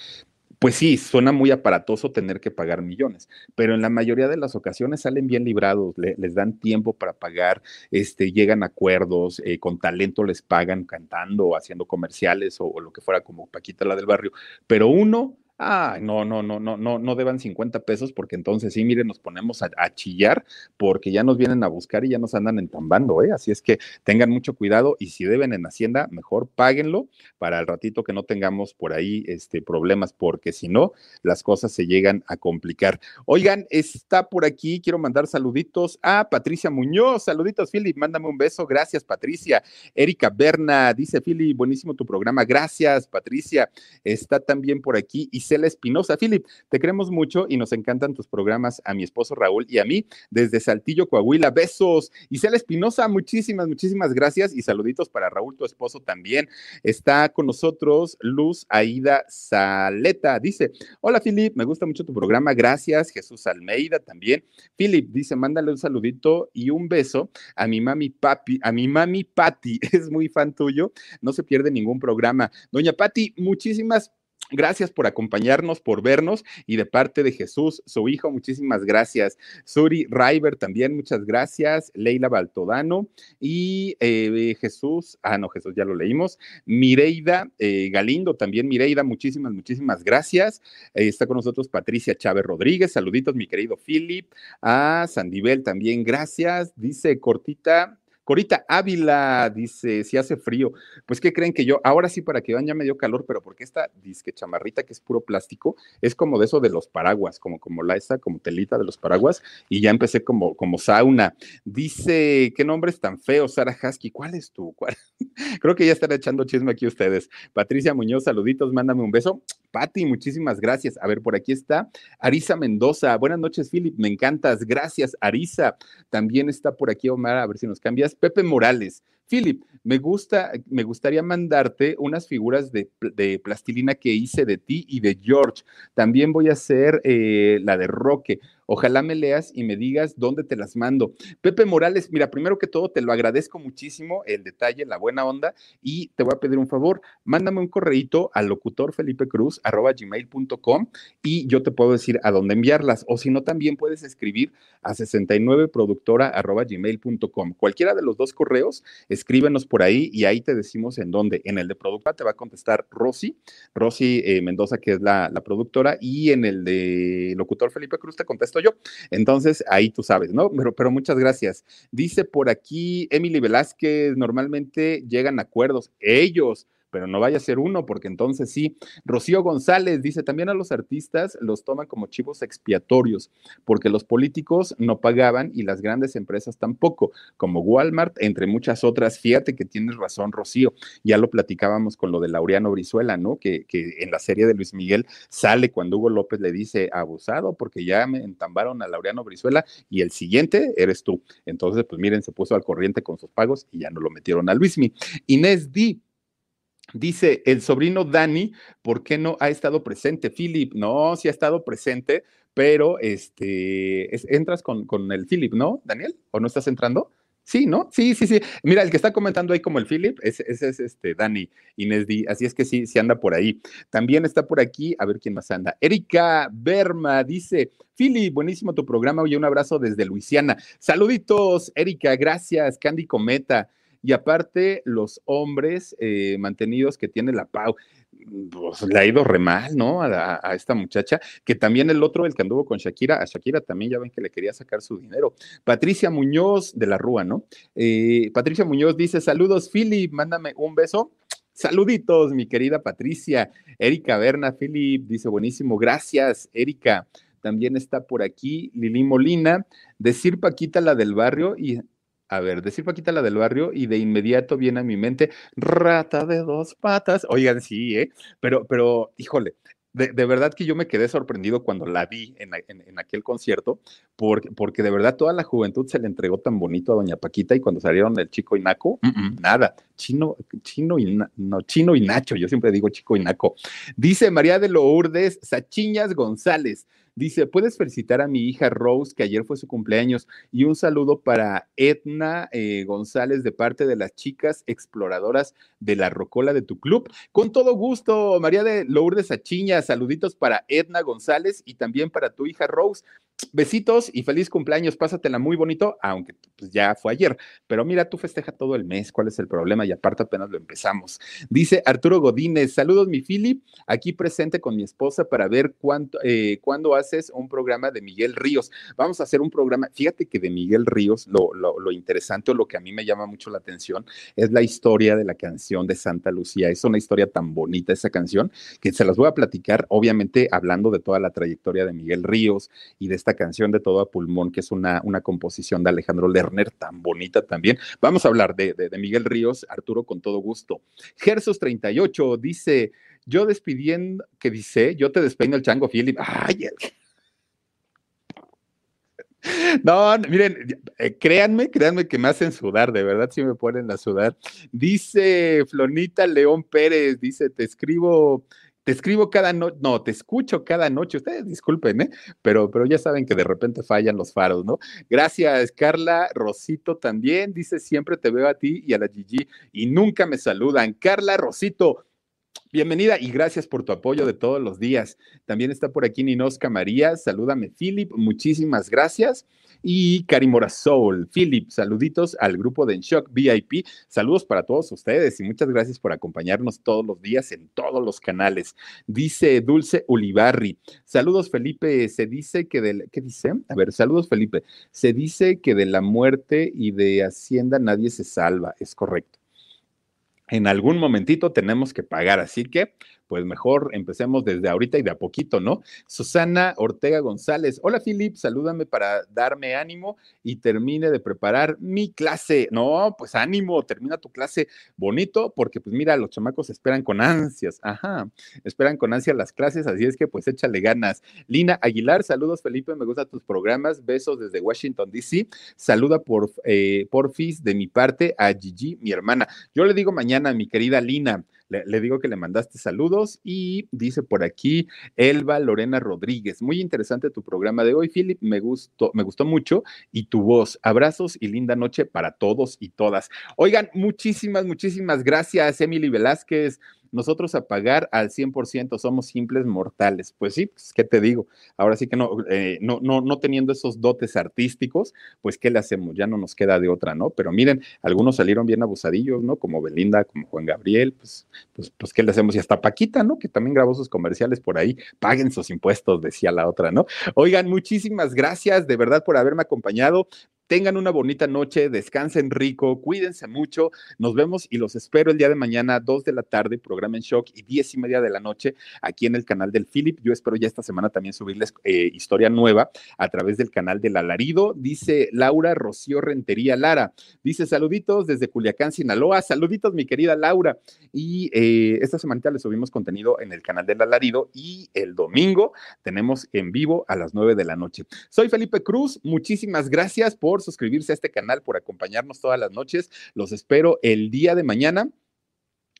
pues sí, suena muy aparatoso tener que pagar millones, pero en la mayoría de las ocasiones salen bien librados, le, les dan tiempo para pagar, este, llegan a acuerdos, eh, con talento les pagan cantando, haciendo comerciales o lo que fuera como Paquita la del barrio, pero uno Ah, no, no, no, no, no, no deban 50 pesos porque entonces sí, miren, nos ponemos a, chillar porque ya nos vienen a buscar y ya nos andan entambando, ¿eh? Así es que tengan mucho cuidado y si deben en Hacienda, mejor páguenlo para el ratito que no tengamos por ahí este, problemas, porque si no, las cosas se llegan a complicar. Oigan, está por aquí, quiero mandar saluditos a Patricia Muñoz, saluditos, Philip, mándame un beso, gracias, Patricia. Erika Berna, dice Philip, buenísimo tu programa, gracias, Patricia. Está también por aquí y Isela Espinosa. Philip, te queremos mucho y nos encantan tus programas a mi esposo Raúl y a mí desde Saltillo, Coahuila. Besos. Isela Espinosa, muchísimas, muchísimas gracias y saluditos para Raúl, tu esposo también. Está con nosotros Luz Aida Saleta. Dice, hola Philip, me gusta mucho tu programa. Gracias. Jesús Almeida también. Philip dice, mándale un saludito y un beso a mi mami papi, a mi mami Patti. Es muy fan tuyo. No se pierde ningún programa. Doña Patti, muchísimas Gracias por acompañarnos, por vernos y de parte de Jesús, su hijo, muchísimas gracias. Suri River también, muchas gracias. Leila Baltodano y eh, Jesús, ah, no, Jesús ya lo leímos. Mireida eh, Galindo también, Mireida, muchísimas, muchísimas gracias. Eh, está con nosotros Patricia Chávez Rodríguez, saluditos, mi querido Philip. A Sandivel también, gracias. Dice Cortita, Corita Ávila dice, si hace frío, pues ¿qué creen que yo? Ahora sí, para que vean, ya me dio calor, pero porque esta disque chamarrita que es puro plástico, es como de eso de los paraguas, como, como la esta, como telita de los paraguas, y ya empecé como, como sauna. Dice, ¿qué nombres tan feos, Sara Husky? ¿Cuál es tú? ¿Cuál? Creo que ya están echando chisme aquí ustedes. Patricia Muñoz, saluditos, mándame un beso. Pati, muchísimas gracias. A ver, por aquí está Arisa Mendoza. Buenas noches, Philip, me encantas. Gracias, Arisa. También está por aquí Omar, a ver si nos cambias. Pepe Morales. Philip, me gusta, me gustaría mandarte unas figuras de, plastilina que hice de ti y de George. También voy a hacer eh, la de Roque. Ojalá me leas y me digas dónde te las mando. Pepe Morales, mira, primero que todo te lo agradezco muchísimo el detalle, la buena onda y te voy a pedir un favor, mándame un correíto al locutor Felipe Cruz arroba gmail.com y yo te puedo decir a dónde enviarlas o si no también puedes escribir a 69productora arroba gmail.com. Cualquiera de los dos correos, escríbenos por ahí y ahí te decimos en dónde. En el de productora te va a contestar Rosy, Rosy eh, Mendoza, que es la, la productora, y en el de locutor Felipe Cruz te contesto yo. Entonces, ahí tú sabes, ¿no? Pero, muchas gracias. Dice por aquí Emily Velázquez, normalmente llegan acuerdos. Ellos pero no vaya a ser uno, porque entonces sí. Rocío González dice, también a los artistas los toman como chivos expiatorios, porque los políticos no pagaban y las grandes empresas tampoco, como Walmart, entre muchas otras. Fíjate que tienes razón, Rocío. Ya lo platicábamos con lo de Laureano Brizuela, ¿no? Que, que en la serie de Luis Miguel sale cuando Hugo López le dice abusado, porque ya me entambaron a Laureano Brizuela y el siguiente eres tú. Entonces, pues miren, se puso al corriente con sus pagos y ya no lo metieron a Luismi. Inés Di Dice el sobrino Dani, ¿por qué no ha estado presente? Philip, no, sí ha estado presente, pero este, es, entras con, con el Philip, ¿no, Daniel? ¿O no estás entrando? Sí, ¿no? Sí, sí, sí. Mira, el que está comentando ahí como el Philip, ese, ese es este Dani Inés Di. Así es que sí, sí anda por ahí. También está por aquí, a ver quién más anda. Erika Berma dice: Philip, buenísimo tu programa. Oye, un abrazo desde Luisiana. Saluditos, Erika, gracias. Candy Cometa y aparte los hombres eh, mantenidos que tiene la PAU. pues, le ha ido re mal, ¿no? A, esta muchacha, que también el otro, el que anduvo con Shakira, a Shakira también ya ven que le quería sacar su dinero. Patricia Muñoz de la Rúa, ¿no? Eh, Patricia Muñoz dice, saludos, Philip, mándame un beso. Saluditos, mi querida Patricia. Erika Berna, Philip, dice, buenísimo, gracias, Erika. También está por aquí Lili Molina, decir Paquita la del barrio y a ver, decir Paquita la del barrio y de inmediato viene a mi mente rata de dos patas. Oigan, sí, ¿eh? Pero, pero, híjole, de, verdad que yo me quedé sorprendido cuando la vi en, aquel concierto, porque, porque, de verdad toda la juventud se le entregó tan bonito a Doña Paquita y cuando salieron el chico y Naco, nada, chino, chino y no, chino y Nacho, yo siempre digo chico y Naco. Dice María de Lourdes Sachiñas González. Dice, ¿puedes felicitar a mi hija Rose, que ayer fue su cumpleaños? Y un saludo para Edna eh, González de parte de las chicas exploradoras de la Rocola de tu club. Con todo gusto, María de Lourdes Achiña, saluditos para Edna González y también para tu hija Rose. Besitos y feliz cumpleaños, pásatela muy bonito, aunque pues, ya fue ayer. Pero mira, tú festeja todo el mes, ¿cuál es el problema? Y aparte apenas lo empezamos. Dice Arturo Godínez, saludos mi Philip, aquí presente con mi esposa para ver cuánto, eh, cuándo haces un programa de Miguel Ríos. Vamos a hacer un programa, fíjate que de Miguel Ríos, lo, lo, lo interesante o lo que a mí me llama mucho la atención es la historia de la canción de Santa Lucía. Es una historia tan bonita esa canción que se las voy a platicar, obviamente hablando de toda la trayectoria de Miguel Ríos y de esta canción de todo a pulmón, que es una, una composición de Alejandro Lerner, tan bonita también. Vamos a hablar de, de, Miguel Ríos, Arturo, con todo gusto. Gersos 38 dice, yo despidiendo, que dice, yo te despeino el chango, Philip. Ay, No, miren, eh, créanme, créanme que me hacen sudar, de verdad sí me ponen a sudar. Dice Flonita León Pérez, dice, te escribo te escribo cada noche, no, te escucho cada noche. Ustedes disculpen, ¿eh? Pero, pero ya saben que de repente fallan los faros, ¿no? Gracias, Carla. Rosito también dice: Siempre te veo a ti y a la Gigi y nunca me saludan. Carla Rosito, Bienvenida y gracias por tu apoyo de todos los días. También está por aquí Ninosca María. Salúdame, Philip. Muchísimas gracias y Karimora Soul. Philip, saluditos al grupo de Shock VIP. Saludos para todos ustedes y muchas gracias por acompañarnos todos los días en todos los canales. Dice Dulce Ulibarri. Saludos, Felipe. Se dice que del. ¿Qué dice? A ver, saludos, Felipe. Se dice que de la muerte y de Hacienda nadie se salva. Es correcto en algún momentito tenemos que pagar, así que pues mejor empecemos desde ahorita y de a poquito, ¿no? Susana Ortega González, hola Filip, salúdame para darme ánimo y termine de preparar mi clase. No, pues ánimo, termina tu clase bonito, porque pues mira, los chamacos esperan con ansias, ajá, esperan con ansias las clases, así es que pues échale ganas. Lina Aguilar, saludos Felipe, me gustan tus programas, besos desde Washington, D.C. Saluda por, eh, porfis de mi parte a Gigi, mi hermana. Yo le digo mañana, mi querida Lina, le, digo que le mandaste saludos y dice por aquí Elba Lorena Rodríguez. Muy interesante tu programa de hoy, Philip. Me gustó, me gustó mucho y tu voz. Abrazos y linda noche para todos y todas. Oigan, muchísimas, muchísimas gracias, Emily Velázquez nosotros a pagar al 100% somos simples mortales. Pues sí, pues, ¿qué te digo? Ahora sí que no, eh, no, no, no teniendo esos dotes artísticos, pues ¿qué le hacemos? Ya no nos queda de otra, ¿no? Pero miren, algunos salieron bien abusadillos, ¿no? Como Belinda, como Juan Gabriel, pues, pues, pues ¿qué le hacemos? Y hasta Paquita, ¿no? Que también grabó sus comerciales por ahí, paguen sus impuestos, decía la otra, ¿no? Oigan, muchísimas gracias de verdad por haberme acompañado. Tengan una bonita noche, descansen rico, cuídense mucho. Nos vemos y los espero el día de mañana, 2 de la tarde, programa en shock y diez y media de la noche aquí en el canal del Philip. Yo espero ya esta semana también subirles eh, historia nueva a través del canal del Alarido. Dice Laura Rocío Rentería Lara. Dice saluditos desde Culiacán, Sinaloa. Saluditos, mi querida Laura. Y eh, esta semana les subimos contenido en el canal del Alarido y el domingo tenemos en vivo a las 9 de la noche. Soy Felipe Cruz. Muchísimas gracias por suscribirse a este canal, por acompañarnos todas las noches. Los espero el día de mañana.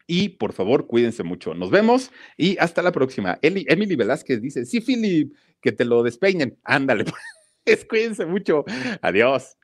Y por favor, cuídense mucho. Nos vemos y hasta la próxima. Emily Velázquez dice: Sí, Philip, que te lo despeinen. Ándale, pues, cuídense mucho. Adiós.